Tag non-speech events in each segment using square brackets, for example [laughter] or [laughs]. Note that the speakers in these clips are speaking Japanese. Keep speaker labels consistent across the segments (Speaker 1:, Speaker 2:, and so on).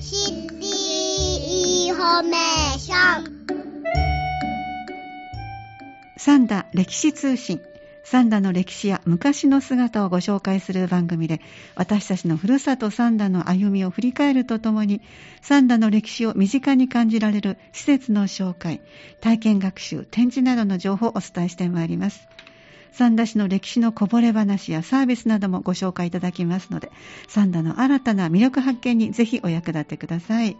Speaker 1: シティインフォメーション
Speaker 2: 三田歴史通信。三田の歴史や昔の姿をご紹介する番組で私たちのふるさと三田の歩みを振り返るとともに三田の歴史を身近に感じられる施設の紹介体験学習展示などの情報をお伝えしてまいります。三田市の歴史のこぼれ話やサービスなどもご紹介いただきますので三田の新たな魅力発見にぜひお役立てください。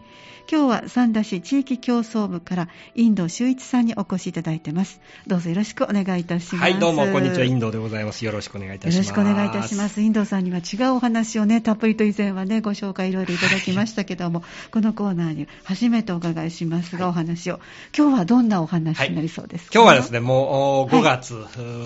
Speaker 2: 今日は三田市地域競争部からインド修一さんにお越しいただいてます。どうぞよろしくお願いいたします。
Speaker 3: はいどうもこんにちは。インドでございます。よろしくお願いいたします。
Speaker 2: よろしくお願いいたします。インドさんには違うお話をねたっぷりと以前はねご紹介いろいろいただきましたけども、はい、このコーナーに初めてお伺いしますが、はい、お話を。今日はどんなお話になりそうですか、
Speaker 3: はい、今日はですねもう5月、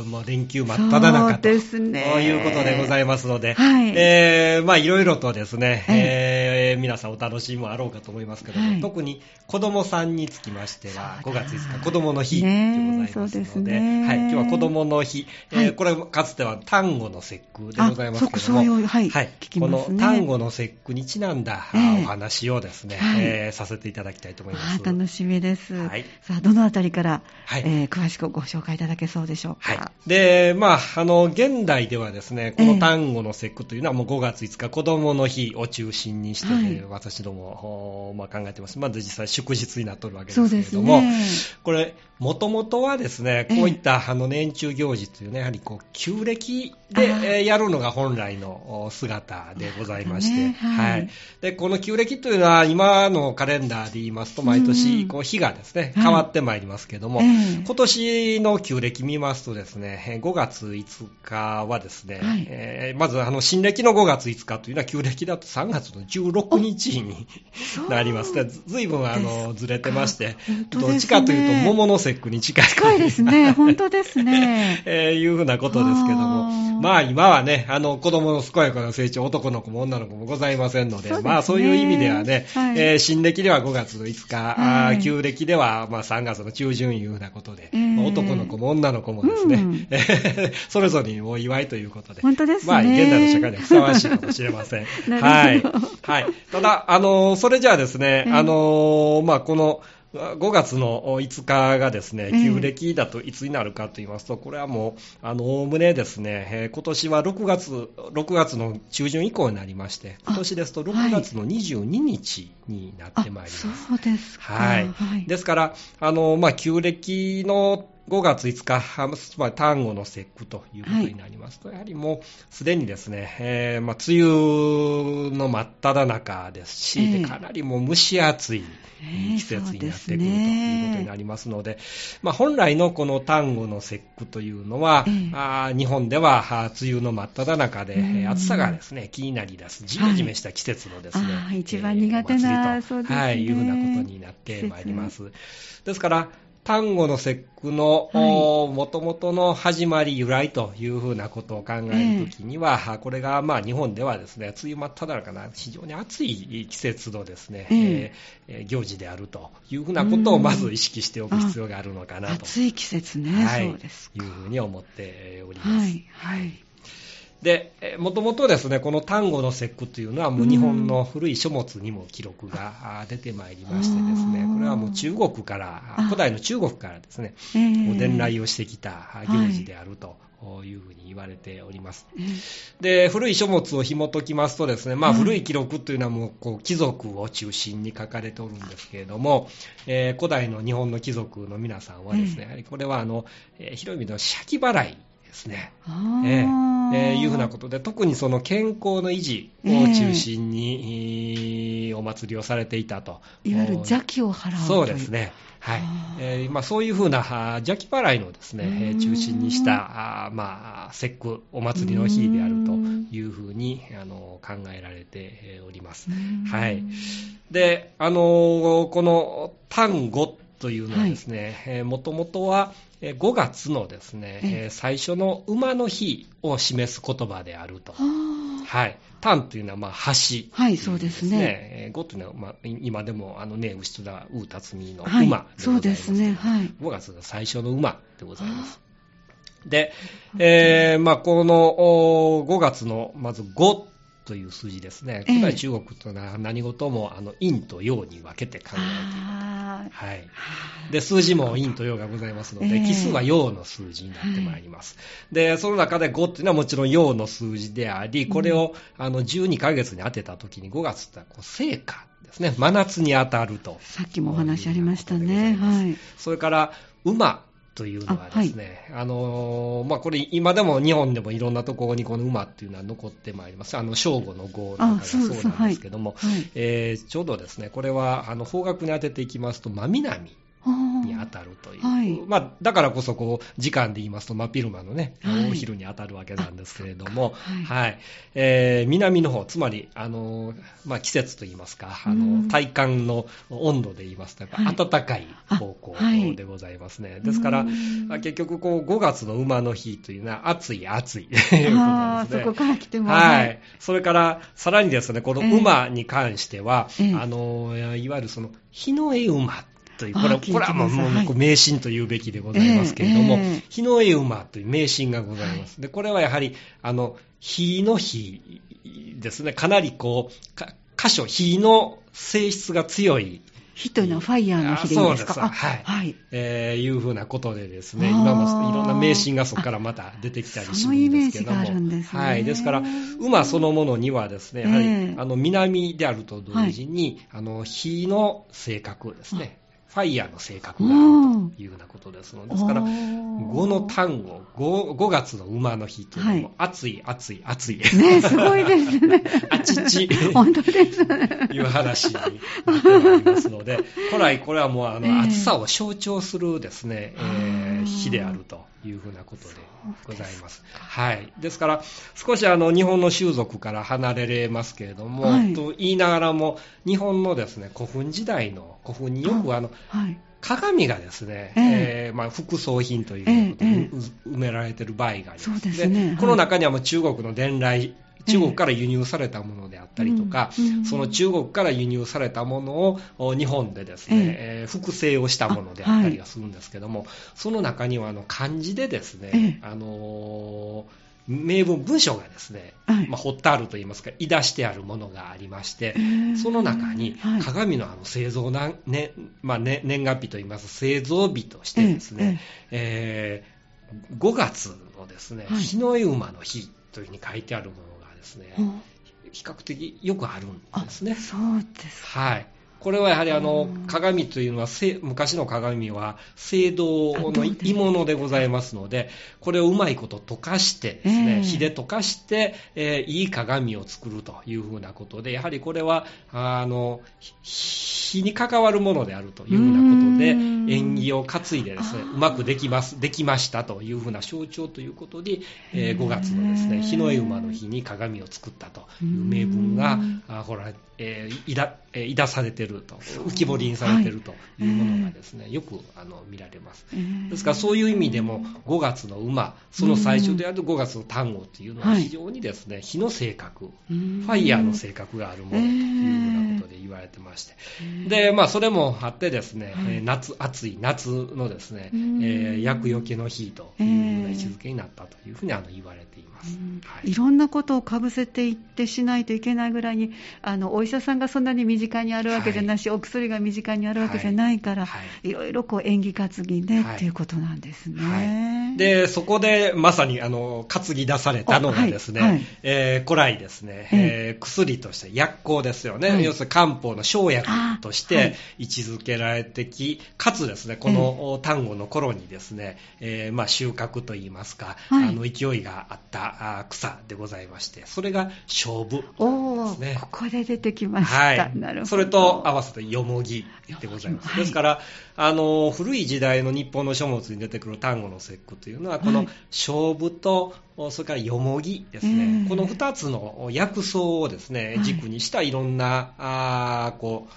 Speaker 3: もう連休真っ只中と。いうことでございますので、はい。えー、まあいろいろとですね、えー、皆さんお楽しみもあろうかと思いますけども、はい、特に子供さんにつきましては、5月5日子供の日でございますので、ね、はい、今日は子供の日、えー、これかつては単語の節句でございますけども、
Speaker 2: はい、
Speaker 3: はい、この単語の節句にちなんだ、えー、お話をですね、はい、えー、させていただきたいと思います。
Speaker 2: 楽しみです。はい、さあ、どのあたりから、はい。えー、詳しくご紹介いただけそうでしょうか。はい。
Speaker 3: で、まあ、あの、現代ではですね、この単語の節句というのはもう5月5日、子供の日を中心にして、ね、はい、私ども、まあ、考えてます。まず実際祝日になっておるわけですけれども、ね、これ、もともとはですね、こういったあの年中行事というね、やはりこう、旧暦でやるのが本来の姿でございまして、ねはい、はい。で、この旧暦というのは今のカレンダーで言いますと、毎年こう日がですね、変わってまいりますけれども、はい、今年の旧暦見ますとですね、5月5日はですね、はい、えー、まずあの新暦の5月5日というのは旧暦だと3月の16日に [laughs] なります。ね。ずいぶんあのずれてまして、どっちかというと桃の節句に近い
Speaker 2: 近いですね。[laughs] 本当ですね。[laughs]
Speaker 3: えー、いうふうなことですけども、まあ今はね、あの子供の健やかな成長、男の子も女の子もございませんので、でね、まあそういう意味ではね、はい、えー、新暦では5月5日、はい、旧暦ではまあ3月の中旬いうふうなことで、えー、男の子も女の子もですね、うん、[laughs] それぞれにお祝いということで、
Speaker 2: 本当ですね。
Speaker 3: まあ現代の社会ではふさわしいかもしれません。はい。はい。ただ、あの、それじゃあですね、あの、まあこの、5月の5日がですね、旧暦だといつになるかと言いますと、これはもう、あの、おおむねですね、えー、今年は6月、6月の中旬以降になりまして、今年ですと6月の22日になってまいります。
Speaker 2: そうですか。
Speaker 3: はい。はい、ですから、あの、まあ、旧暦の5月5日、つまり単語の節句ということになりますと、はい、やはりもうすでにですね、えーまあ、梅雨の真っ只中ですし、えー、かなりもう蒸し暑い季節になってくるということになりますので、えー、まあ、本来のこの単語の節句というのは、えー、あ日本では梅雨の真っ只中で、暑さがですね気になり出す、じめじめした季節のですね、
Speaker 2: はい、一番苦手な、
Speaker 3: そうですね、はい、いうふうなことになってまいります。ですから、単語の節句のもともとの始まり、由来というふうなことを考えるときには、えー、これがまあ日本ではですね、梅雨真っ只中な非常に暑い季節のですね、えー、行事であるというふうなことをまず意識しておく必要があるのかなと。
Speaker 2: 暑い季節ね、
Speaker 3: はい、
Speaker 2: そうです
Speaker 3: いうふうに思っております。はい、はいで、もともとですね、この単語の節句というのは、もう日本の古い書物にも記録が出てまいりましてですね、これはもう中国から、古代の中国からですね、伝来をしてきた行事であると。いうふうに言われております。で、古い書物を紐解きますとですね、まあ古い記録というのはもうこう貴族を中心に書かれておるんですけれども、えー、古代の日本の貴族の皆さんはですね、やはりこれはあの、えー、広い意味の借金払いですね。えー、えー、いうふうなことで、特にその健康の維持を中心に、えー、お祭りをされていたと。
Speaker 2: いわゆる邪気を払う
Speaker 3: そうですね。はい。えー、まあ、そういうふうな邪気払いのですね、中心にした、あまあ、節句、お祭りの日であるというふうにあの考えられております。はい。で、あの、この単語というのはですね、もともとは5月のですね、最初の馬の日を示す言葉であると。はい。単というのは、まあ、橋、ね、
Speaker 2: はい、そうですね。
Speaker 3: 5というのは、まあ、今でも、あのね、牛とだ、うたつみの馬でございます、
Speaker 2: そうですね。はい。
Speaker 3: 5月が最初の馬でございます。で、えー、まあ、この5月の、まず5という数字ですね。古代中国というのは何事もあの陰と陽に分けて考えていると。はい。で、数字も陰と陽がございますので、奇数は陽の数字になってまいります。で、その中で5っていうのはもちろん陽の数字であり、これをあの12ヶ月に当てた時に5月ってこう成果ですね。真夏に当たると。
Speaker 2: さっきもお話ありましたね。はい。
Speaker 3: それから、馬というのはですね、あはい、あのー、まあ、これ今でも日本でもいろんなところにこの馬っていうのは残ってまいります。あの、正午の号なんかがそうなんですけども、ちょうどですね、これは、あの、方角に当てていきますと、真南に当たるという、はい、まあ、だからこそこう時間で言いますと真昼間のね、はい、お昼に当たるわけなんですけれども、はい。はい、えー、南の方つまりあの、まあ、季節といいますかあの体感の温度で言いますと暖かい方向でございますね、ですから結局こう5月の馬の日というのは暑い暑い。ということなんですね。
Speaker 2: そこから来ても、
Speaker 3: はい、それからさらにですねこの馬に関しては、えー、あのいわゆるその日の絵馬という、これこれはもうもう迷信というべきでございますけれども、日の絵馬という迷信がございます。で、これはやはり、あの、火の火ですね、かなりこう、箇所、火の性質が強い。
Speaker 2: 火というのはファイヤーの火でいいですか？
Speaker 3: そうです。はい。はい、えー、いうふうなことでですね、今もいろんな迷信がそこからまた出てきたりするんですけども。そのイメージがあるんですね。はい。ですから、馬そのものにはですね、やはり、えー、あの、南であると同時に、はい、あの、火の性格ですね。ファイヤーの性格があるというようなことですので、ですから、5の単語5、5月の馬の日というのも、暑い、暑い、暑い。
Speaker 2: ね、すごいですね。[laughs]
Speaker 3: あちち。
Speaker 2: 本当ですね。
Speaker 3: いう話になっておりますので、古来これはもうあの、暑さを象徴するですね、えー、日であるというふうなことでございます。はい。ですから、少しあの、日本の習俗から離れれますけれども、はい、と言いながらも、日本のですね、古墳時代の古墳によくあの、はい、鏡がですね、えー、えー、まあ、副葬品ということで、えー、埋められている場合があります。そうですね。この中にはもう中国の伝来中国から輸入されたものであったりとか、その中国から輸入されたものを日本でですね、えー、複製をしたものであったりはするんですけども、その中にはあの漢字でですね、あのー名文、文章がですね、はい、まあ、掘ってあるといいますか、い出してあるものがありまして、その中に鏡のあの製造な、ねまあね、年月日といいます、製造日としてですね、えー、5月のですね、日の絵馬の日というふうに書いてあるものがですね、比較的よくあるんですね。
Speaker 2: そうです
Speaker 3: はい。これはやはりあの鏡というのは昔の鏡は青銅の鋳物でございますのでこれをうまいこと溶かしてですね、火で溶かして、えー、いい鏡を作るというふうなことでやはりこれはあの火に関わるものであるというふうなことで縁起を担いでですねうまくできますできましたというふうな象徴ということで、えー、5月のですね日の絵馬の日に鏡を作ったという名分があほら、えー、いだえー、いだされてると、浮き彫りにされてるとい。うものがですね、はい、よくあの見られます。ですからそういう意味でも、5月の馬、その最初である5月の単語というのは非常にですね、火の性格、ファイヤーの性格があるものというようなことで言われてまして、で、まあそれもあってですね、はい、夏、暑い夏のですね、えー、厄除けの日というような位置づけになったというふうにあの言われています。
Speaker 2: はい、いろんなことをかぶせていってしないといけないぐらいに、あの、お医者さんがそんなに身近にあるわけじゃないし、はい、お薬が身近にあるわけじゃないから、はい、い。ろいろこう演技担ぎで、はい、っていうことなんですね。
Speaker 3: で、そこでまさにあの担ぎ出されたのがですね、はい。えー、古来ですね、えー、薬として薬効ですよね、要するに漢方の生薬として位置づけられてき、かつですね、この単語の頃にですね、えー、まあ収穫といいますか、あの勢いがあった草でございまして、それが勝負ですね。
Speaker 2: ここで出てきました。はい、
Speaker 3: なるほど。それと合わせてよもぎでございます。はい、ですから、あの、古い時代の日本の書物に出てくる単語の節句というのは、この勝負と、それからよもぎですね、この2つの薬草をですね、軸にしたいろんな、あこ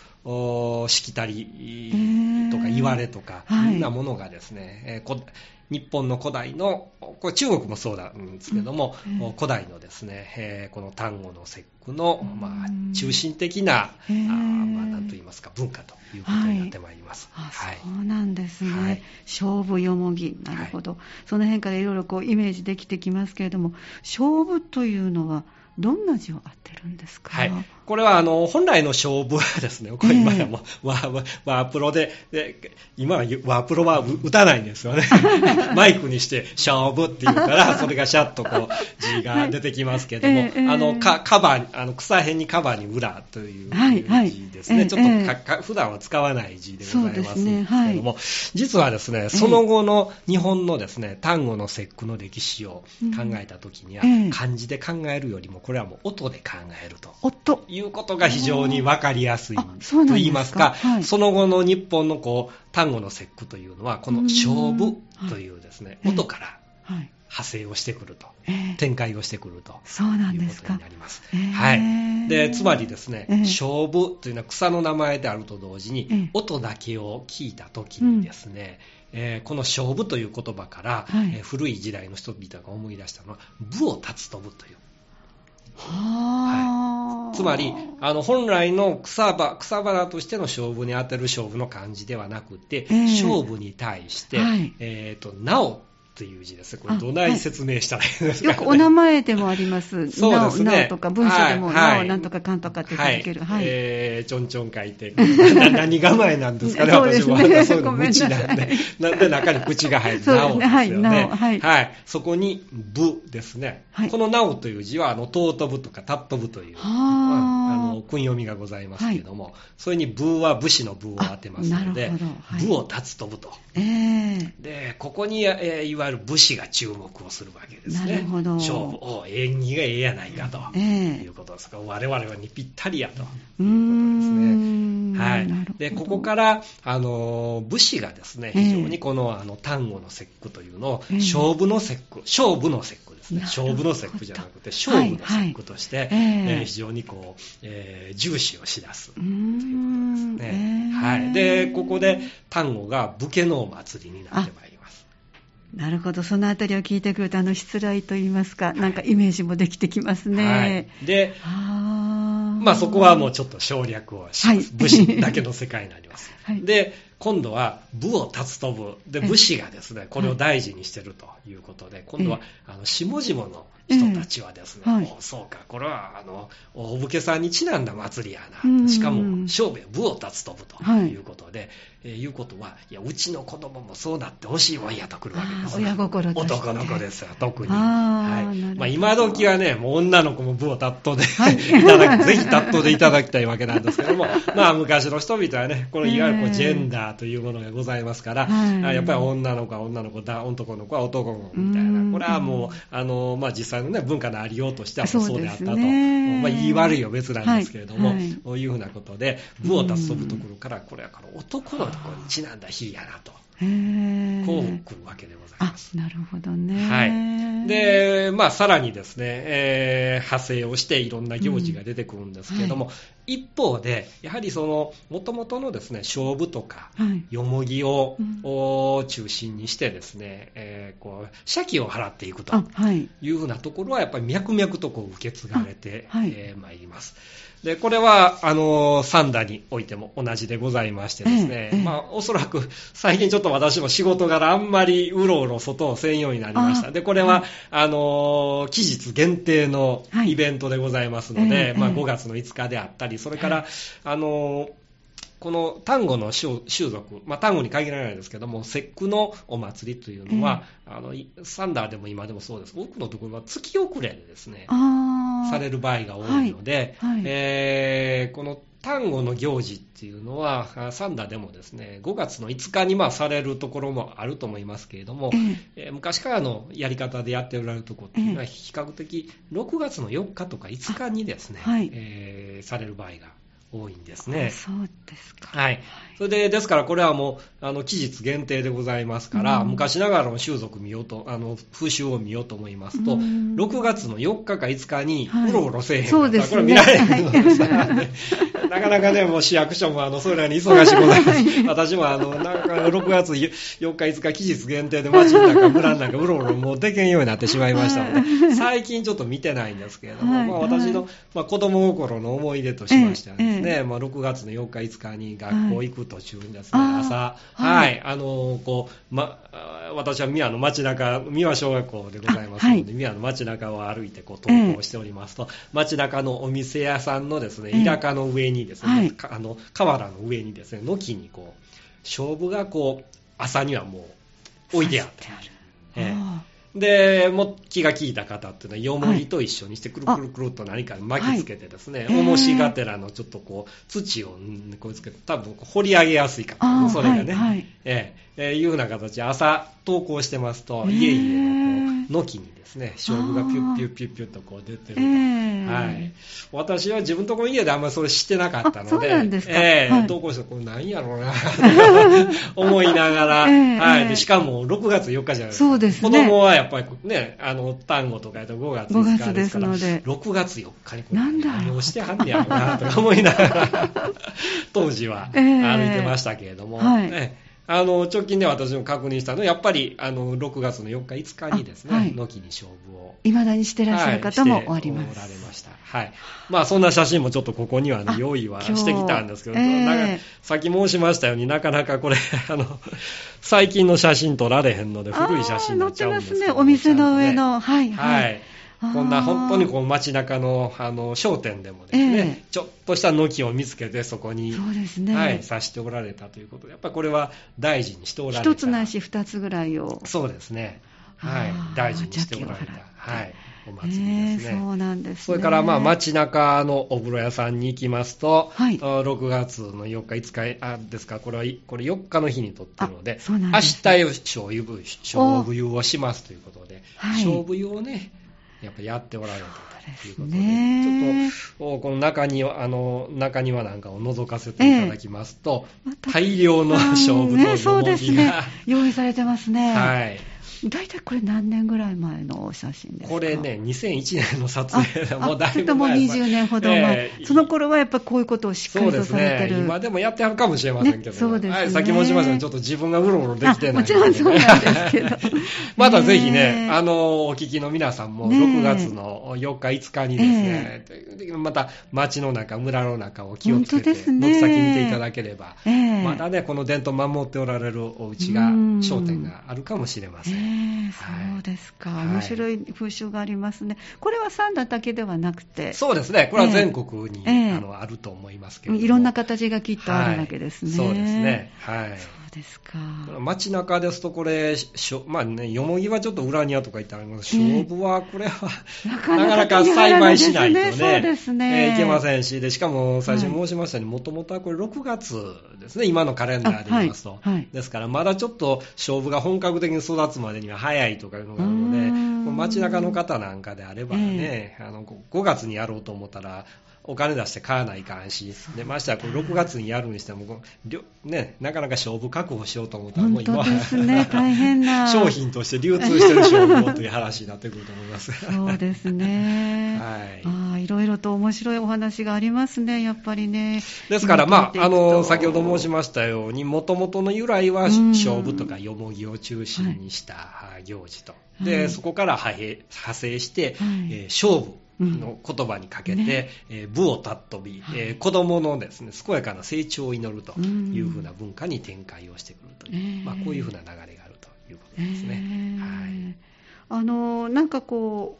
Speaker 3: う、しきたりとか言われとか、い。ろんなものがですね、えー日本の古代の、これ中国もそうなんですけども、うん、古代のですね、えー、この単語の節句の、まあ、中心的な、あまあ、なんと言いますか、文化ということになってまいります。
Speaker 2: はい、そうなんですね。はい、勝負よもぎ。なるほど。はい、その辺からいろいろこうイメージできてきますけれども、勝負というのは、どんな字を当てるんですか？
Speaker 3: はい。これは、あの、本来の勝負はですね、これ今やもう、ワーワープロで、で今はワープロは打たないんですよね。[laughs] マイクにして、勝負って言うから、それがシャッとこう、字が出てきますけども、
Speaker 2: ええ
Speaker 3: あの、かカバーに、あの、草辺にカバーに裏という
Speaker 2: はいはい
Speaker 3: 字ですね。
Speaker 2: ええ
Speaker 3: ちょっとかか普段は使わない字でございます
Speaker 2: そうですね。
Speaker 3: けども、実はですね、その後の日本のですね、単語の節句の歴史を考えたときには、漢字で考えるよりも、これはもう音で考えると。
Speaker 2: 音。
Speaker 3: いうことが非常に分かりやすい
Speaker 2: あそうなんですか？
Speaker 3: と言いますか、
Speaker 2: はい
Speaker 3: その後の日本のこう単語の節句というのは、この勝負
Speaker 2: うん
Speaker 3: というですね、
Speaker 2: はい
Speaker 3: 音から
Speaker 2: はい。
Speaker 3: 派生をしてくると、
Speaker 2: ええ
Speaker 3: 展開をしてくると。
Speaker 2: そうなん
Speaker 3: いうこと
Speaker 2: ですか
Speaker 3: になります。
Speaker 2: ええ
Speaker 3: はい。で、つまりですね、
Speaker 2: ええ
Speaker 3: 勝負というのは草の名前であると同時に、
Speaker 2: ええ
Speaker 3: 音だけを聞いたときにですね、えーこの勝負という言葉から、
Speaker 2: はい
Speaker 3: えー古い時代の人々が思い出したのは、武を立つ飛ぶという。
Speaker 2: はあ。
Speaker 3: つまり、あ。の本来の草花草花としての勝負に当てる勝負の漢字ではなくて、
Speaker 2: ええ。
Speaker 3: 勝負に対して、
Speaker 2: はい。
Speaker 3: えーと、なおという字です。これ、
Speaker 2: あ
Speaker 3: どない説明したらいいんですか、ね。
Speaker 2: よくお名前でもあります。
Speaker 3: そうですね。
Speaker 2: なおとか、文章でも、
Speaker 3: はい
Speaker 2: なお
Speaker 3: はい。
Speaker 2: なんとかかんとかって続ける。
Speaker 3: は
Speaker 2: はい。い。
Speaker 3: えーちょんちょん書いて、な [laughs] 何構えなんですかね、私も。そういうの
Speaker 2: ごめん
Speaker 3: 無
Speaker 2: なさ
Speaker 3: なんで、[laughs] なんで中に口が入る、なおですよね。
Speaker 2: はいなお。はい。
Speaker 3: そこに、ぶですね。
Speaker 2: はい。
Speaker 3: このなおという字は、あの、尊ぶとか、たっとぶという、
Speaker 2: はあ
Speaker 3: 訓読みがございますけれども、それにぶは武士のぶを当てますので
Speaker 2: はい
Speaker 3: ぶを立つ飛ぶと。
Speaker 2: ええ
Speaker 3: で、ここに、えーいわゆる武士が注目をするわけですね。勝負、お縁起がええやないかと。
Speaker 2: ええ
Speaker 3: いうことですから、我々にぴったりやと。
Speaker 2: うーん。
Speaker 3: はい。でここから、あの武士がですね、
Speaker 2: ええ。
Speaker 3: 非常にこのあの単語の節句というのを、
Speaker 2: ええ。
Speaker 3: 勝負の節句、勝負の節句ですね、勝負の節句じゃなくて、勝負の節句として、
Speaker 2: え
Speaker 3: 非常にこう、えー重視をしだす
Speaker 2: うーん。
Speaker 3: ね。
Speaker 2: ええ
Speaker 3: はい、でここで単語が武家のお祭りになってまいります。
Speaker 2: なるほど。そのあたりを聞いてくると、あの、失礼と言いますか、なんかイメージもできてきますね。
Speaker 3: はい、で、
Speaker 2: はあ
Speaker 3: まあ、そこはもうちょっと省略をします、
Speaker 2: はい
Speaker 3: 武士だけの世界になります。[laughs]
Speaker 2: はい
Speaker 3: で、今度は武を立つとぶ。で、
Speaker 2: ええ
Speaker 3: 武士がですね、これを大事にしてるということで、今度は
Speaker 2: え、
Speaker 3: あの、下々の人たちはですね、
Speaker 2: ええはい。
Speaker 3: おそうか、これは、あの、大武家さんにちなんだ祭りや
Speaker 2: うん。
Speaker 3: な。しかも、勝負や武を立つとぶと
Speaker 2: はい。
Speaker 3: いうことで、えーいうことは、いや、うちの子供もそうなってほしいわんやとくるわけです
Speaker 2: 親心と
Speaker 3: 男の子ですよ、特に。はい。まあ、今時はね、もう女の子も武をタットで、
Speaker 2: はい。[laughs]
Speaker 3: い、ただき、ぜひタットでいただきたいわけなんですけども、[laughs] まあ、昔の人々はね、このいわゆるジェンダーというものがございますから、
Speaker 2: はい。
Speaker 3: あやっぱり女の子は女の子だ、男の子は男の子みたい
Speaker 2: うん。
Speaker 3: な、これはもう、あの、まあ、実際のね、文化のありようとしてはそうであったと。
Speaker 2: ね
Speaker 3: まあ、言い悪いは別なんですけれども、
Speaker 2: はい。はい
Speaker 3: こういうふうなことで、武を立つとぶところから、これはこの男のところにちなんだ日やなと、こう来るわけでござい
Speaker 2: あ
Speaker 3: ます。、
Speaker 2: なるほどね。
Speaker 3: はい。で、まあ、さらにですね、えー派生をしていろんな行事が出てくるんですけれども、
Speaker 2: うん
Speaker 3: 一方で、やはりその、もともとのですね、勝負とか、
Speaker 2: はい。
Speaker 3: よもぎを,、
Speaker 2: うん
Speaker 3: を中心にしてですね、えーこう、借金を払っていくと
Speaker 2: い。
Speaker 3: いうふうなところは、やっぱり脈々とこう受け継がれて
Speaker 2: あはい
Speaker 3: えーまいります。で、これは、あの、三田においても同じでございましてですね、
Speaker 2: ええええ。
Speaker 3: まあ、おそらく、最近ちょっと私も仕事柄あんまりうろうろ外をせんようになりました。
Speaker 2: あ
Speaker 3: で、これは、
Speaker 2: はい。
Speaker 3: あの、期日限定の
Speaker 2: はい。
Speaker 3: イベントでございますので、まあ、
Speaker 2: ええ。ええ
Speaker 3: 5月の5日であったり、それから、あの、この単語の習習俗、まあ、単語に限らないですけども、節句のお祭りというのは、あのいサンダーでも今でもそうです、多くのところは月遅れでですね、
Speaker 2: ああ。
Speaker 3: される場合が多いので、
Speaker 2: はい。はい。
Speaker 3: えーこの単語の行事っていうのは、あサンダーでもですね、5月の5日にまあされるところもあると思いますけれども、
Speaker 2: え
Speaker 3: え。ー昔からのやり方でやっておられるところっていうのは、比較的6月の4日とか5日にですね、
Speaker 2: あはい。
Speaker 3: えーされる場合が多いんです
Speaker 2: え
Speaker 3: ね。
Speaker 2: そうですか。
Speaker 3: はい。それで、ですからこれはもう、あの、期日限定でございますから、
Speaker 2: うん。
Speaker 3: 昔ながらの習俗見ようと、あの、風習を見ようと思いますと、
Speaker 2: うん。
Speaker 3: 6月の4日か5日に、
Speaker 2: はい。う
Speaker 3: ろうろせえへんかった。ら
Speaker 2: そうですね。
Speaker 3: これ見られへんのですからね。[laughs] なかなかね、もう市役所もあの、それらに忙しくございます。私もあの、なんか6月4日5日期日限定で街の中、村の中、うろうろもうでけんようになってしまいましたので、最近ちょっと見てないんですけれども、まあ私の、まあ、子供心の思い出としましてはですね、まあ6月の4日5日に学校行く途中にですね、朝、はい、あの、こう、ま、私は宮の街中、三輪小学校でございますので、宮の街中を歩いてこう投稿しておりますと、街中のお店屋さんのですね、田舎の上にですね、あの、河原の上にですね、軒にこう、勝負がこう、朝にはもう置いてあって。えで、も気が利いた方っていうのは、よもぎと一緒にして、くるくるくるっと何か巻きつけてですね、おもしがてらのちょっとこう、土をこうつけて、多分掘り上げやすいかそれがね、ええ。いうふうな形で朝投稿してますと、家々のこう、軒にですね、勝負がピュッピュッピュッピュッとこう出てる。と。はい。私は自分とこの家であんまりそれしてなかったので、でええー、投稿してこれ何やろうな、[laughs] 思いながら、はい。で、しかも6月4日じゃないですか。そうですね。子供はやっぱりね、あの、単語とかやと5月5日ですから、6月4日にこれ何をしてはんねやろうな、とか思いながら、[laughs] 当時は歩いてましたけれども、はい、あの、直近で私も確認したのは、やっぱり、あの、6月の4日、5日にですね、はい、軒に勝負を。
Speaker 2: 未だにしてらっしゃる方もおります。
Speaker 3: はい、おられました。はい。まあ、そんな写真もちょっとここにはね、用意はしてきたんですけど、えー、なんか、さっき申しましたようになかなかこれ、[laughs] あの、最近の写真撮られへんので、古い写真になっちゃうんですけど、
Speaker 2: 載ってますね、お店の上の。はい、
Speaker 3: はい。はいこんな本当にこう街中のあの商店でもですね、えー、ちょっとした軒を見つけてそこに、そうですね、はい、刺しておられたということで、やっぱりこれは大事にしておられた。
Speaker 2: 一つないし二つぐらいを。
Speaker 3: そうですね。はい。大事にしておられた。はい。お祭りですね。
Speaker 2: えー、そうなんです、ね、
Speaker 3: それからまあ街中のお風呂屋さんに行きますと、はい、6月の4日、5日あですか、これはこれ4日の日にとってるので、で明日勝負勝負湯をしますということで、はい、勝負湯をね、やっぱやっておられたということで、ね、ちょっとこの中庭あの中庭なんかを覗かせていただきますと、ええ、大量の勝負とよもぎが、ね、
Speaker 2: 用意されてますね。はい大体これ何年ぐらい前の写真ですか？
Speaker 3: これね、2001年の撮影でもうだいぶ
Speaker 2: 前。もう20年ほど前、えー、その頃はやっぱこういうことをしっかりとされてる。
Speaker 3: ね、今でもやってはるかもしれませんけど、ね、
Speaker 2: そうですね。はい、
Speaker 3: さっき申しましたちょっと自分がうろうろできてない、
Speaker 2: もちろんそうなんですけど。[laughs]
Speaker 3: またぜひね、あの、お聞きの皆さんも、6月の4日、5日にですね、また街の中、村の中を気をつけて、軒先見ていただければ、まだね、この伝統守っておられるお家が、商店があるかもしれません。
Speaker 2: はいそうですか、面白い風習がありますね、これは三田だけではなくて、
Speaker 3: そうですね、これは全国に、えー、あのあると思いますけどい
Speaker 2: ろんな形がきっとあるわけですね。
Speaker 3: はい、そうですね、はい
Speaker 2: ですか。
Speaker 3: 街中ですと、これ、まあね、よもぎはちょっと裏庭とか言ってあります。勝負はこれは、なかなか栽培しないとね、そうですね、えー、いけませんしで、しかも最初に申しましたように、もともとはこれ6月ですね、今のカレンダーで言いますと、はいはい、ですからまだちょっと勝負が本格的に育つまでには早いとかいうのがあるので、街中の方なんかであればね、えー、あの5月にやろうと思ったら、お金出して買わないかんし、でましてはこれ6月にやるにしても、ね、なかなか勝負確保しようと思ったら、もう今は、
Speaker 2: ね、大変な [laughs]
Speaker 3: 商品として流通してる勝負をという話になってくると思います。
Speaker 2: そうですね。[laughs] はい。あいろいろと面白いお話がありますね、やっぱりね。
Speaker 3: ですから、まあ、あの、先ほど申しましたように、もともとの由来は勝負とかよもぎを中心にした行事と。で、はい、そこから派生して、はい、えー、勝負。の言葉にかけて、ね。えー、武を尊び、はい、えー、子供のですね、健やかな成長を祈るというふうな文化に展開をしてくるという、まあ、こういうふうな流れがあるということですね。はい、
Speaker 2: あのなんかこ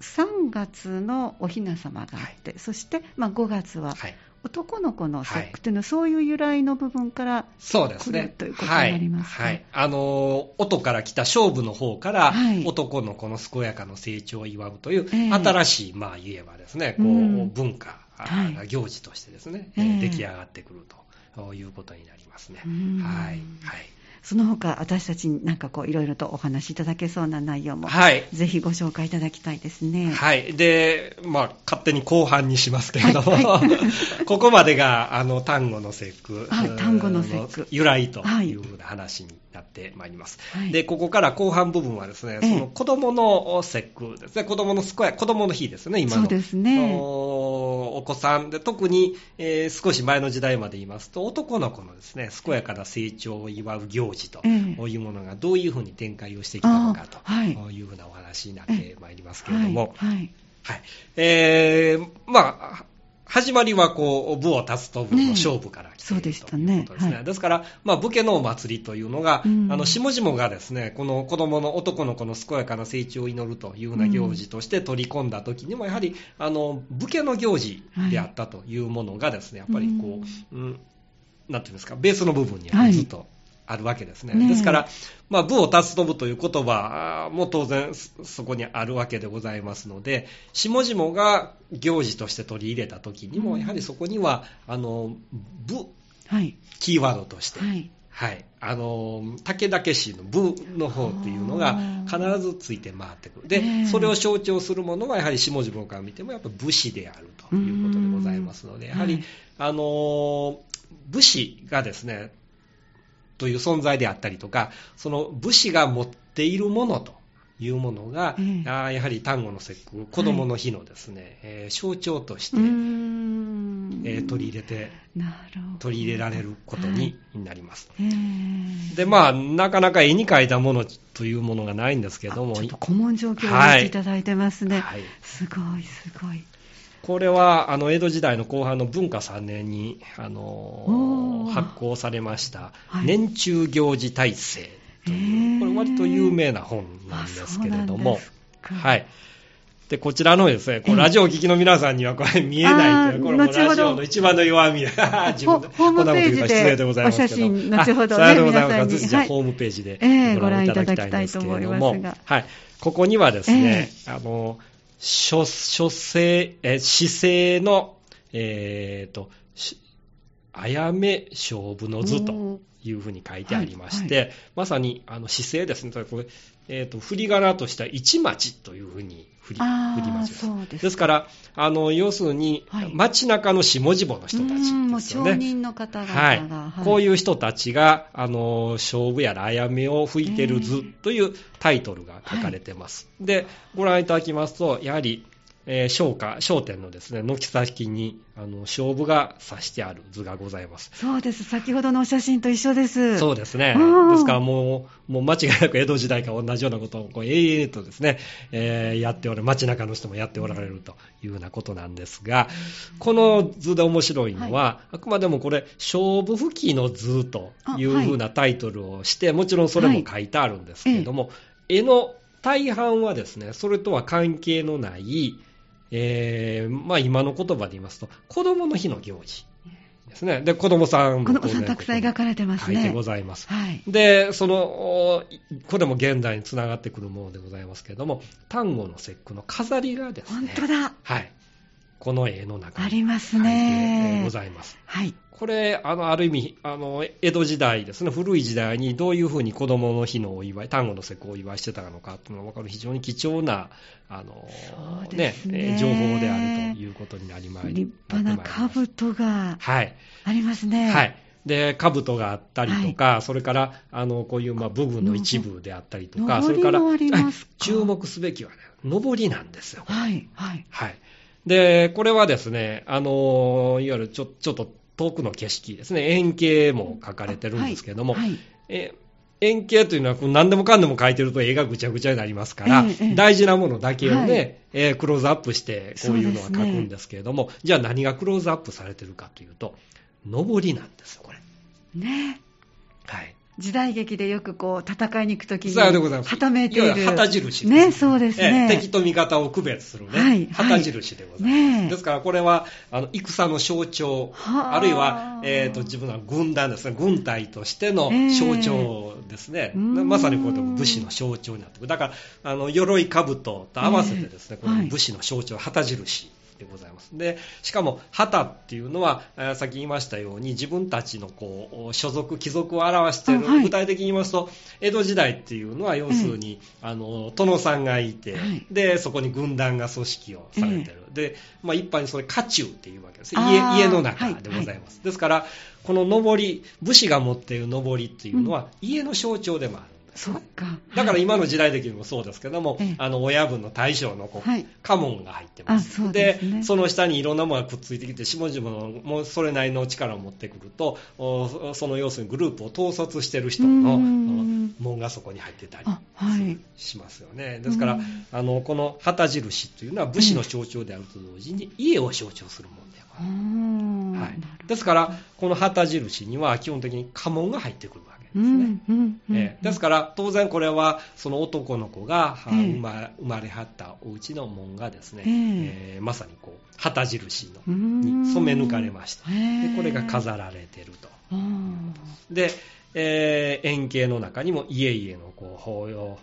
Speaker 2: う3月のお雛様があって、はい、そして、まあ、5月は、はい男の子の節句というのは、そういう由来の部分から
Speaker 3: そうですね。
Speaker 2: ということになります
Speaker 3: か、はい、はい、あの、音から来た勝負の方から、はい、男の子の健やかな成長を祝うという、えー、新しい、まあ言えばですね、こう、うん、文化、はい、行事としてですね、えー、出来上がってくるということになりますね。はい。はい。
Speaker 2: その他、私たちになんかこう、いろいろとお話しいただけそうな内容も、はい、ぜひご紹介いただきたいですね。
Speaker 3: はい。で、まあ、勝手に後半にしますけれども、はいはい、[laughs] ここまでが、あの、単語の節句、
Speaker 2: はい、単語の節句。
Speaker 3: 由来というふうな話になってまいります。はい、で、ここから後半部分はですね、その子供の節句ですね、子供の健や、子供の日ですね、今の。
Speaker 2: そうですね。
Speaker 3: 行子さんで、特に、えー少し前の時代まで言いますと、男の子のですね、健やかな成長を祝う行事と
Speaker 2: え
Speaker 3: いうものがどういうふうに展開をしてきたのかと
Speaker 2: い。
Speaker 3: うふうなお話になってまいりますけれども、
Speaker 2: はい。はい。
Speaker 3: はい。えー、まあ、始まりはこう、部を立つと部の勝負から来てい
Speaker 2: そう
Speaker 3: る
Speaker 2: でしたね
Speaker 3: ということですね。
Speaker 2: はい。
Speaker 3: ですから、まあ、武家のお祭りというのが、
Speaker 2: うん
Speaker 3: あの、下々がですね、この子供の男の子の健やかな成長を祈るというような行事として取り込んだ時にも、やはり、あの、武家の行事であったというものがですね、やっぱりこう、うん、なんていうんですか、ベースの部分には
Speaker 2: はい。
Speaker 3: ずっと、あるわけですね。
Speaker 2: ねえ
Speaker 3: ですから、まあ、部を立つと部という言葉も当然そそこにあるわけでございますので、下々が行事として取り入れた時にも、
Speaker 2: うん
Speaker 3: やはりそこには、あの、部、
Speaker 2: はい。
Speaker 3: キーワードとして、
Speaker 2: はい。
Speaker 3: はい。あの、武田家氏の部の方っていうのが必ずついて回ってくる。で、
Speaker 2: ええ
Speaker 3: それを象徴するものはやはり下々から見てもやっぱ武士であるということでございますので、
Speaker 2: うん
Speaker 3: やはり、
Speaker 2: はい
Speaker 3: あの、武士がですね、という存在であったりとか、その武士が持っているものというものが、
Speaker 2: ええ
Speaker 3: あーやはり端午の節句、子供の日のですね、えー象徴として、えー取り入れて。取り入れられることになります。
Speaker 2: へー
Speaker 3: で、まあ、なかなか絵に描いたものというものがないんですけども、
Speaker 2: あちょっと古文状況を
Speaker 3: はい
Speaker 2: 入れていただいてますね。
Speaker 3: はい
Speaker 2: すごい、すごい。
Speaker 3: これは、あの、江戸時代の後半の文化3年に、あ
Speaker 2: お
Speaker 3: の
Speaker 2: ー。
Speaker 3: 発行されました、
Speaker 2: はい。
Speaker 3: 年中行事体制と
Speaker 2: へ
Speaker 3: いう、
Speaker 2: ー。
Speaker 3: これ割と有名な本なんですけれども。はい。で、こちらのですね、こラジオを聞きの皆さんにはこれ見えないという、これもラジオの一番の弱み。[laughs] で、自分でこんなこと言うから失礼でございますけど。
Speaker 2: 後ほどね
Speaker 3: あさようでございます。じゃあ
Speaker 2: はい。
Speaker 3: ホームページで
Speaker 2: ええ
Speaker 3: ご覧いただきたいんですけれども。はい。ここにはですね、あの、書、書生、え、姿勢の、えっ、と、しあやめ勝負の図というふうに書いてありまして、
Speaker 2: はい。
Speaker 3: まさにあの姿勢ですね、これ、えー、と振り仮名とした一町というふうに振り振ります
Speaker 2: そうです。
Speaker 3: ですから、あの要するに、
Speaker 2: はい。
Speaker 3: 街中の下々の人たちですよね。
Speaker 2: 人の方々が、
Speaker 3: はい。
Speaker 2: はい。
Speaker 3: こういう人たちが、あの勝負やらあやめを吹いてる図というタイトルが書かれてます。で、ご覧いただきますと、やはり、えー、商家、商店のですね、軒先に、あの、勝負が指してある図がございます。
Speaker 2: そうです。先ほどのお写真と一緒です。
Speaker 3: そうですね。
Speaker 2: うん
Speaker 3: ですからもう、もう間違いなく江戸時代から同じようなことをこう永遠とですね、えーやっておる、街中の人もやっておられるというようなことなんですが、この図で面白いのは、あくまでもこれ、勝負吹きの図というふうなタイトルをして、もちろんそれも書いてあるんですけれども、絵の大半はですね、それとは関係のない、えーまあ今の言葉で言いますと、子供の日の行事ですね。で、子供さんも
Speaker 2: 子供さんたくさん描かれてますね。
Speaker 3: 書いてございます。
Speaker 2: はい。
Speaker 3: で、その、おこれも現代につながってくるものでございますけれども、端午の節句の飾りがですね、
Speaker 2: 本当だ。
Speaker 3: はい。この絵の中に
Speaker 2: ありますね。
Speaker 3: ございます。
Speaker 2: はい。
Speaker 3: これ、あの、ある意味、あの、江戸時代ですね、古い時代にどういうふうに子供の日のお祝い、端午の節句をお祝いしてたのかっていうのが分かる非常に貴重な、あの、
Speaker 2: ね
Speaker 3: えー情報であるということになりまい
Speaker 2: 立派な兜が
Speaker 3: はい。
Speaker 2: ありますね。
Speaker 3: はい。で、兜があったりとか、それから、あの、こういう、まあ、部分の一部であったりとか、
Speaker 2: の
Speaker 3: それから、注目すべきはね、上りなんですよ。
Speaker 2: はい。はい。
Speaker 3: はい。で、これはですね、あの、いわゆるちょちょっと遠くの景色ですね、円形も書かれてるんですけども、
Speaker 2: はい。
Speaker 3: え円形というのは何でもかんでも書いてると絵がぐちゃぐちゃになりますから、
Speaker 2: ええええ
Speaker 3: 大事なものだけをね、
Speaker 2: はい
Speaker 3: えークローズアップしてこういうのは書くんですけれども、じゃあ何がクローズアップされてるかというと、上りなんですよ、これ。
Speaker 2: ね。
Speaker 3: はい。
Speaker 2: 時代劇でよくこう戦いに行くときに、
Speaker 3: さようでございます。
Speaker 2: はためいている。
Speaker 3: 旗印です
Speaker 2: ね、そうですね。
Speaker 3: ええ敵と味方を区別するね、
Speaker 2: はい
Speaker 3: 旗印でございます。
Speaker 2: ねえ
Speaker 3: ですからこれはあの戦の象徴、
Speaker 2: はあ
Speaker 3: あるいは、えー、と自分の軍団ですね、軍隊としての
Speaker 2: ええ
Speaker 3: 象徴ですね、
Speaker 2: うーん
Speaker 3: まさにこう武士の象徴になってくる。だから、あの鎧兜と合わせてですね、
Speaker 2: ええはい
Speaker 3: この武士の象徴、旗印。でございます。でしかも旗っていうのは、えーさっき言いましたように自分たちのこう所属貴族を表している、
Speaker 2: あはい。
Speaker 3: 具体的に言いますと江戸時代っていうのは要するに、あの殿さんがいて、
Speaker 2: はい。
Speaker 3: でそこに軍団が組織をされてる、で、まあ、一般にそれ家中っていうわけです。家家の中でございます、ですからこの上り武士が持っている上りっていうのは、家の象徴でもある
Speaker 2: そっか。
Speaker 3: だから今の時代的にもそうですけども、
Speaker 2: ええ。
Speaker 3: あの親分の大将のこう、
Speaker 2: はい。
Speaker 3: 家紋が入ってます。
Speaker 2: あそうですね。
Speaker 3: その下にいろんなものがくっついてきて、下々のもうそれなりの力を持ってくると、おその要するにグループを統率してる人の
Speaker 2: うん。
Speaker 3: 紋がそこに入ってたり
Speaker 2: あはい。
Speaker 3: しますよね。ですから、
Speaker 2: うん。
Speaker 3: あのこの旗印というのは武士の象徴であると同時に家を象徴するものではい。ですから、この旗印には基本的に家紋が入ってくるわけですね。
Speaker 2: うんうんうん。
Speaker 3: えーですから、当然これは、その男の子が、生ま生まれはったお家の門がですね、
Speaker 2: ええ。
Speaker 3: えーまさにこう、旗印の
Speaker 2: うん。
Speaker 3: に染め抜かれました。で、これが飾られてると。
Speaker 2: うん
Speaker 3: で、えー円形の中にも家々のこう、法要、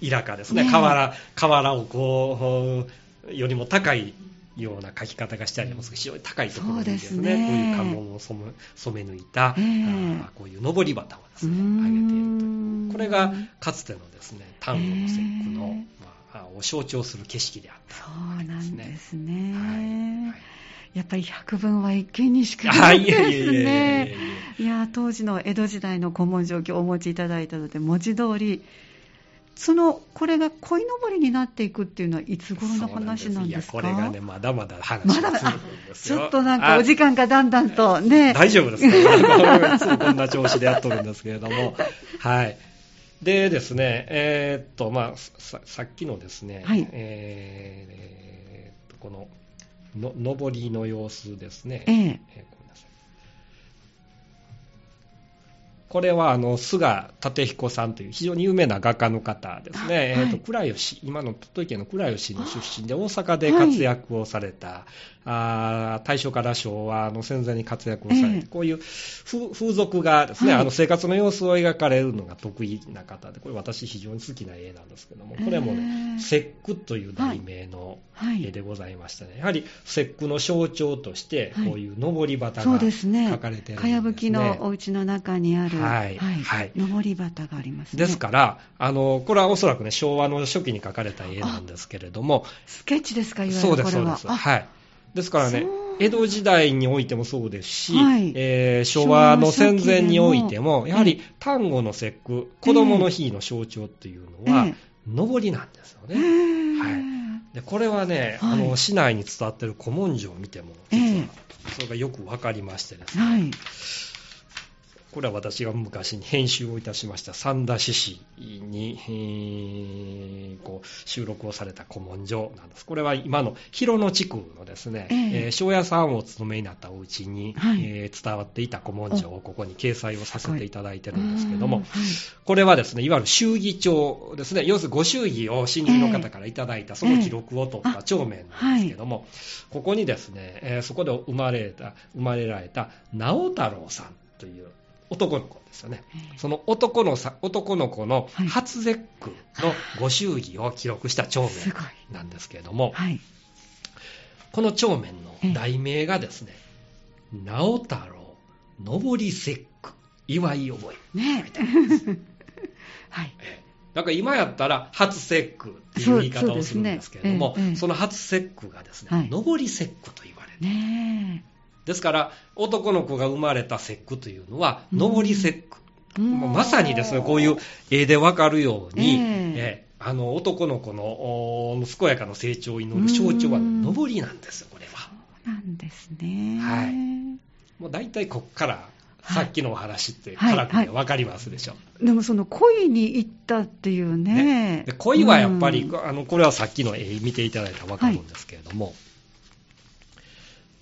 Speaker 3: いらかですね、
Speaker 2: ねえ。
Speaker 3: 瓦、瓦をこう、よりも高いような書き方がしてありますが、非常に高いところにですね、
Speaker 2: ね
Speaker 3: こういう家紋を染め染め抜いた、
Speaker 2: え
Speaker 3: ーこういう上り旗をですね、
Speaker 2: うん
Speaker 3: 上げているという。これがかつてのですね、丹後の節句の、
Speaker 2: ええ
Speaker 3: まあ、を象徴する景色であった。
Speaker 2: そうなんですね。
Speaker 3: はいはい
Speaker 2: やっぱり百聞は一見にしか
Speaker 3: あ
Speaker 2: ないですね。
Speaker 3: え
Speaker 2: いや当時の江戸時代の古文状況をお持ちいただいたので文字通りそのこれが鯉のぼりになっていくっていうのはいつ頃の話なんですか？
Speaker 3: これがね、まだまだ話
Speaker 2: まだ。ちょっとなんかお時間がだんだんとね。
Speaker 3: 大丈夫ですか？いつもこんな調子でやっとるんですけれども。[laughs] はい。でですね、えーっと、まあ、ささっきのですね、
Speaker 2: はい
Speaker 3: えーこの、の、上りの様子ですね。
Speaker 2: ええ
Speaker 3: これはあの菅立彦さんという非常に有名な画家の方ですね、
Speaker 2: はい。
Speaker 3: えーと倉吉、今の鳥取県の倉吉の出身で、大阪で活躍をされた、あー大正から昭和の戦前に活躍をされて、
Speaker 2: ええ。
Speaker 3: こういう風風俗がですね、
Speaker 2: はい。
Speaker 3: あの生活の様子を描かれるのが得意な方で、これ、私、非常に好きな絵なんですけども、これも
Speaker 2: へ
Speaker 3: ね、
Speaker 2: え
Speaker 3: 節句という題名の
Speaker 2: はい。
Speaker 3: 絵でございましてね、やはり節句の象徴として、
Speaker 2: はい。
Speaker 3: こういう上り旗が
Speaker 2: ですね。
Speaker 3: 書かれてるんですね。
Speaker 2: かやぶきのお家の中にある、
Speaker 3: はい。はい。
Speaker 2: 上り旗がありますね。
Speaker 3: ですから、あの、これはおそらくね、昭和の初期に描かれた絵なんですけれども、
Speaker 2: スケッチですか、いわゆる
Speaker 3: そうです、
Speaker 2: これは。
Speaker 3: そうです。
Speaker 2: あ。
Speaker 3: はい。ですからね江戸時代においてもそうですし、
Speaker 2: はい。
Speaker 3: えー昭和の戦前においても、やはり端午の節句、子供の日の象徴っていうのは、
Speaker 2: え
Speaker 3: 上りなんですよ
Speaker 2: え
Speaker 3: ね。
Speaker 2: ー。
Speaker 3: はい。でこれはね、
Speaker 2: はい。
Speaker 3: あの市内に伝わってる古文書を見ても、
Speaker 2: え
Speaker 3: 実は
Speaker 2: え。
Speaker 3: それがよくわかりましてですね、
Speaker 2: はい。
Speaker 3: これは私が昔に編集をいたしました。三田志士に、えーこう収録をされた古文書なんです。これは今の広野地区のですね、
Speaker 2: ええ。
Speaker 3: えー庄屋さんをお勤めになったお家に、
Speaker 2: はい。
Speaker 3: えー伝わっていた古文書をここに掲載をさせていただいてるんですけども
Speaker 2: うんはい、
Speaker 3: これはですね、いわゆる祝儀帳ですね、要するにご祝儀を親戚の方からいただいたその記録を取った帳面なんですけども、ここにですね、えーそこで生まれた、生まれられた直太郎さんという男の子ですよね。
Speaker 2: え
Speaker 3: その男のさ男の子の
Speaker 2: はい。
Speaker 3: 初節句のご祝儀を記録した帳
Speaker 2: すごい。
Speaker 3: 面なんですけれども、
Speaker 2: はい。
Speaker 3: この帳面の題名がですね、直太郎上り節句祝い覚え。
Speaker 2: ね。[laughs] はい。
Speaker 3: だから今やったら初節句っていう言い方をするんですけれども、そ
Speaker 2: ね。ええ
Speaker 3: の初節句がですね、
Speaker 2: はい。
Speaker 3: 上り節句と言われる。
Speaker 2: ね
Speaker 3: ですから、男の子が生まれた節句というのは、
Speaker 2: うん
Speaker 3: 上り節句。うまさにですね、こういう絵でわかるように、
Speaker 2: ええ
Speaker 3: ええあの男の子のお健やかな成長を祈る象徴は
Speaker 2: うん
Speaker 3: 上りなんですよ、これは。
Speaker 2: そうなんですね。
Speaker 3: はいもう大体こっから、
Speaker 2: はい
Speaker 3: さっきのお話って、
Speaker 2: はい
Speaker 3: 辛くてわかりますでしょ。
Speaker 2: でもその恋に行ったっていうね。
Speaker 3: で恋はやっぱり、
Speaker 2: うん
Speaker 3: あのこれはさっきの絵見ていただいたらわかるんですけれども、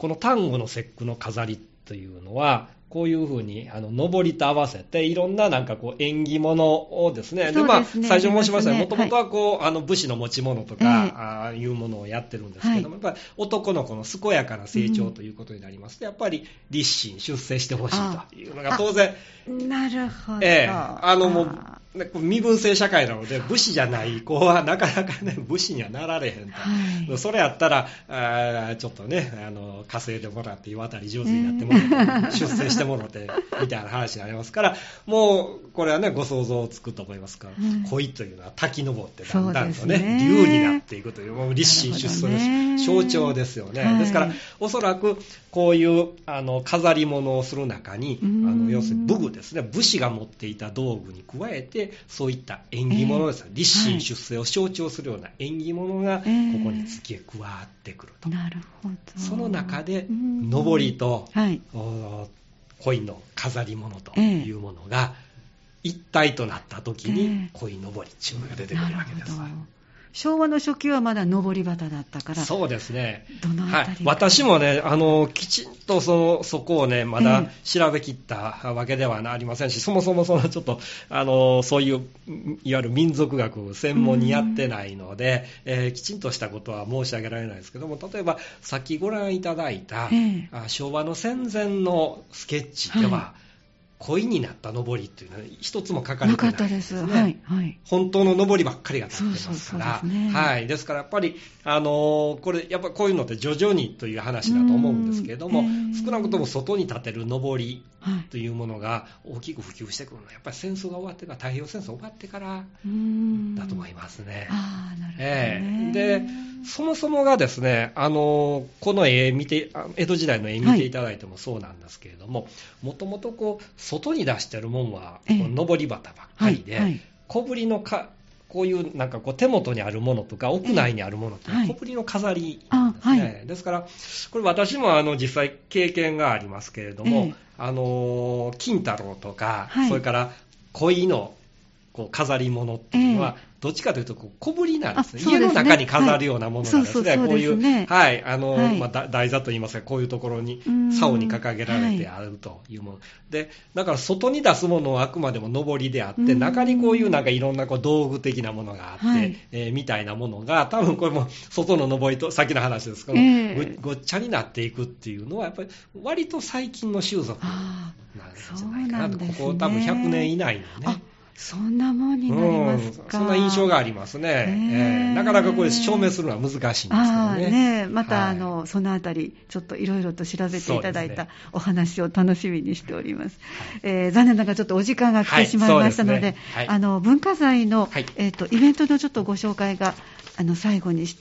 Speaker 3: この端午の節句の飾りというのは、こういうふうに、あの、上りと合わせて、いろんななんかこう、縁起物をですね、
Speaker 2: そう
Speaker 3: まあ、
Speaker 2: ですね。
Speaker 3: 最初申しましたよもともとはこう、あの、武士の持ち物とか、
Speaker 2: ええ。
Speaker 3: ああいうものをやってるんですけども、やっぱり男の子の健やかな成長ということになりますと、やっぱり立身、出世してほしいというのが当然、
Speaker 2: なるほど。
Speaker 3: ええ、あのも
Speaker 2: あ
Speaker 3: う、身分制社会なので、武士じゃない子はなかなかね、武士にはなられへんと。
Speaker 2: はい。
Speaker 3: それやったら、あーちょっとね、あの、稼いでもらって、岩渡り上手になってもらって、[laughs] 出世ししてもろて、みたいな話になりますから、もう、これはね、ご想像つくと思いますから、
Speaker 2: うん。
Speaker 3: 恋というのは滝登ってだんだんとね、竜になっていくという、もう立身出世の象徴ですよね。
Speaker 2: はい。
Speaker 3: ですから、おそらく、こういう、あの、飾り物をする中に、あ
Speaker 2: うん。
Speaker 3: の、要するに武具ですね、武士が持っていた道具に加えて、そういった縁起物です。ね、立身出世を象徴するような縁起物が、こ
Speaker 2: ええ。
Speaker 3: こに付け加わってくると。
Speaker 2: なるほど。
Speaker 3: その中で、
Speaker 2: うん。
Speaker 3: 上りと、
Speaker 2: はい。
Speaker 3: お恋の飾り物と
Speaker 2: ええ
Speaker 3: いうものが、一体となった時に
Speaker 2: ええ、
Speaker 3: 恋のぼりっていうのが出てくるわけですわ。
Speaker 2: なるほど昭和の初期はまだ上り旗だったから、
Speaker 3: そうですね。
Speaker 2: どのあ
Speaker 3: はい。私もね、あの、きちんとその、そこをね、まだ
Speaker 2: え
Speaker 3: 調べきったわけではありませんし、そもそもそのちょっと、あの、そういう、いわゆる民族学専門にやってないので、えーきちんとしたことは申し上げられないですけども、例えば、さっきご覧いただいた、昭和の戦前のスケッチでは、
Speaker 2: は
Speaker 3: 恋になった上りっていうのは一つも書かれ
Speaker 2: なか
Speaker 3: てない
Speaker 2: ったです。
Speaker 3: ね
Speaker 2: はい。はい。
Speaker 3: 本当の上りばっかりが立ってますから、
Speaker 2: そうそうそうですね
Speaker 3: はい、ですからやっぱり、あのーこれ、やっぱりこういうのって徐々にという話だと思うんですけれども
Speaker 2: う、ん
Speaker 3: 少なくとも外に立てる上り
Speaker 2: はい。
Speaker 3: というものが大きく普及してくるのは、やっぱり戦争が終わってから、太平洋戦争終わってからだと思いますね。
Speaker 2: ああ、なるほど、
Speaker 3: え
Speaker 2: ね。
Speaker 3: えで、そもそもがですね、あのこの絵見て、あ江戸時代の絵見ていただいてもそうなんですけれども、もともとこう、外に出してるもんは、
Speaker 2: ええ。
Speaker 3: こう上り旗ばっかりで、
Speaker 2: はいはい。
Speaker 3: 小ぶりのか、こういうなんかこう手元にあるものとか、屋内にあるものっていうのは
Speaker 2: はい。
Speaker 3: 小ぶりの飾りですね。
Speaker 2: あは
Speaker 3: ですから、これ私もあの実際経験がありますけれども、
Speaker 2: ええ。
Speaker 3: あの金太郎とか、
Speaker 2: はい。
Speaker 3: それから恋のこう飾り物っていうのは、
Speaker 2: え
Speaker 3: どっちかというとこう小ぶりなんですね。家の中に飾るようなものがですね、こういう、はい、あの、
Speaker 2: はい。
Speaker 3: まあ、だ台座といいますか、こういうところに
Speaker 2: うん。
Speaker 3: 竿に掲げられてあるというもの。で、だから外に出すものはあくまでも上りであって、
Speaker 2: うん。
Speaker 3: 中にこういうなんかいろんなこう道具的なものがあって、
Speaker 2: はい。
Speaker 3: えーみたいなものが、多分これも外の上りと、さっきの話ですけど、
Speaker 2: ええ。
Speaker 3: ごごっちゃになっていくっていうのは、やっぱり割と最近の習俗
Speaker 2: あ
Speaker 3: なんじゃないかなと、ここ多分100年以内の
Speaker 2: あ、
Speaker 3: ね。
Speaker 2: そんなもんになりますか。
Speaker 3: うん、そんな印象がありますね、え。ーなかなかこれ証明するのは難しいんですけどね。
Speaker 2: ねまた、
Speaker 3: はい。
Speaker 2: あのそのあたり、ちょっといろいろと調べていただいたお話を楽しみにしております。えー残念ながらちょっとお時間が来
Speaker 3: はい
Speaker 2: てしまいましたので、
Speaker 3: そうですね。はい。
Speaker 2: あの文化財の、
Speaker 3: はい。
Speaker 2: えーとイベントのちょっとご紹介があの最後にし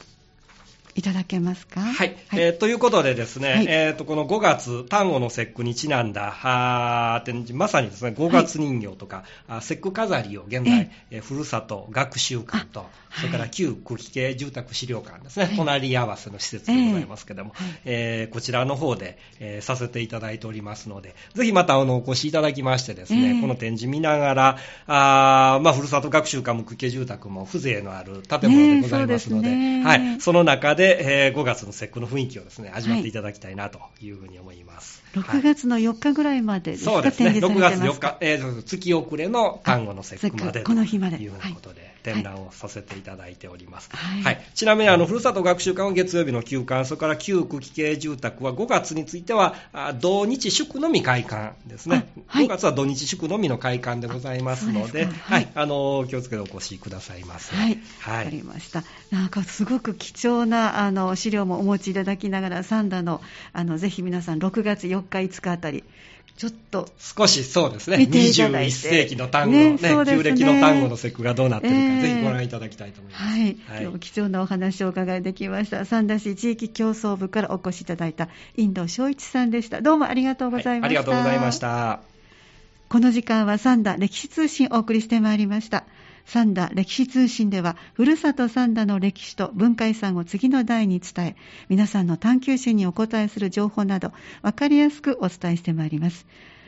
Speaker 2: いただけますか？
Speaker 3: はい、えーということでですね、
Speaker 2: はい。
Speaker 3: えー、とこの5月、端午の節句にちなんだ展示、まさにですね5月人形とか、あ節句飾りを現在、えーふるさと学習館と、それから旧久喜系住宅資料館ですね、
Speaker 2: はい。
Speaker 3: 隣り合わせの施設でございますけども、
Speaker 2: え
Speaker 3: ーこちらの方で、えーさせていただいておりますので、ぜひまたあのお越しいただきましてですね、
Speaker 2: ええ。
Speaker 3: この展示見ながら、あーまあ、ふるさと学習館も久家住宅も風情のある建物でございますので、
Speaker 2: ね。
Speaker 3: はい、その中で、えー5月の節句の雰囲気をですね、味わっていただきたいなというふうに思います。
Speaker 2: 6月の4日ぐらいまでですか、
Speaker 3: そうですね、
Speaker 2: 展示
Speaker 3: 6月4
Speaker 2: されてますか
Speaker 3: 日、えー月遅れの端午の節句まで
Speaker 2: あこの日まで
Speaker 3: ということで、展覧をさせていただいております。
Speaker 2: はい。
Speaker 3: はい。ちなみにあの、ふるさと学習館は月曜日の休館、それから旧区期系住宅は5月については、あ土日祝のみ開館ですね、
Speaker 2: あはい。
Speaker 3: 5月は土日祝のみの開館でございますので、
Speaker 2: はい。
Speaker 3: はい、あの気をつけてお越しくださいませ。
Speaker 2: はい、
Speaker 3: は
Speaker 2: わかりました。なんかすごく貴重なあの資料もお持ちいただきながら、三田のあのぜひ皆さん6月4日5日あたり、ちょっと
Speaker 3: 少しそうですね、
Speaker 2: 見ていただいて
Speaker 3: 21世紀の単語のね、
Speaker 2: ね
Speaker 3: 旧暦の単語の節句がどうなってるか、
Speaker 2: えー
Speaker 3: ぜひご覧いただきたいと思います。
Speaker 2: はい、今日貴重なお話をお伺いできました。三田市地域競争部からお越しいただいた遠藤翔一さんでした。どうもありがとうございました。
Speaker 3: はいありがとうございました。
Speaker 2: この時間は三田歴史通信をお送りしてまいりました。三田歴史通信では、ふるさと三田の歴史と文化遺産を次の代に伝え、皆さんの探求心にお答えする情報など、わかりやすくお伝えしてまいります。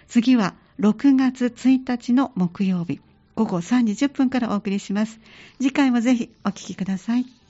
Speaker 2: 次は、6月1日の木曜日、午後3時10分からお送りします。次回もぜひお聞きください。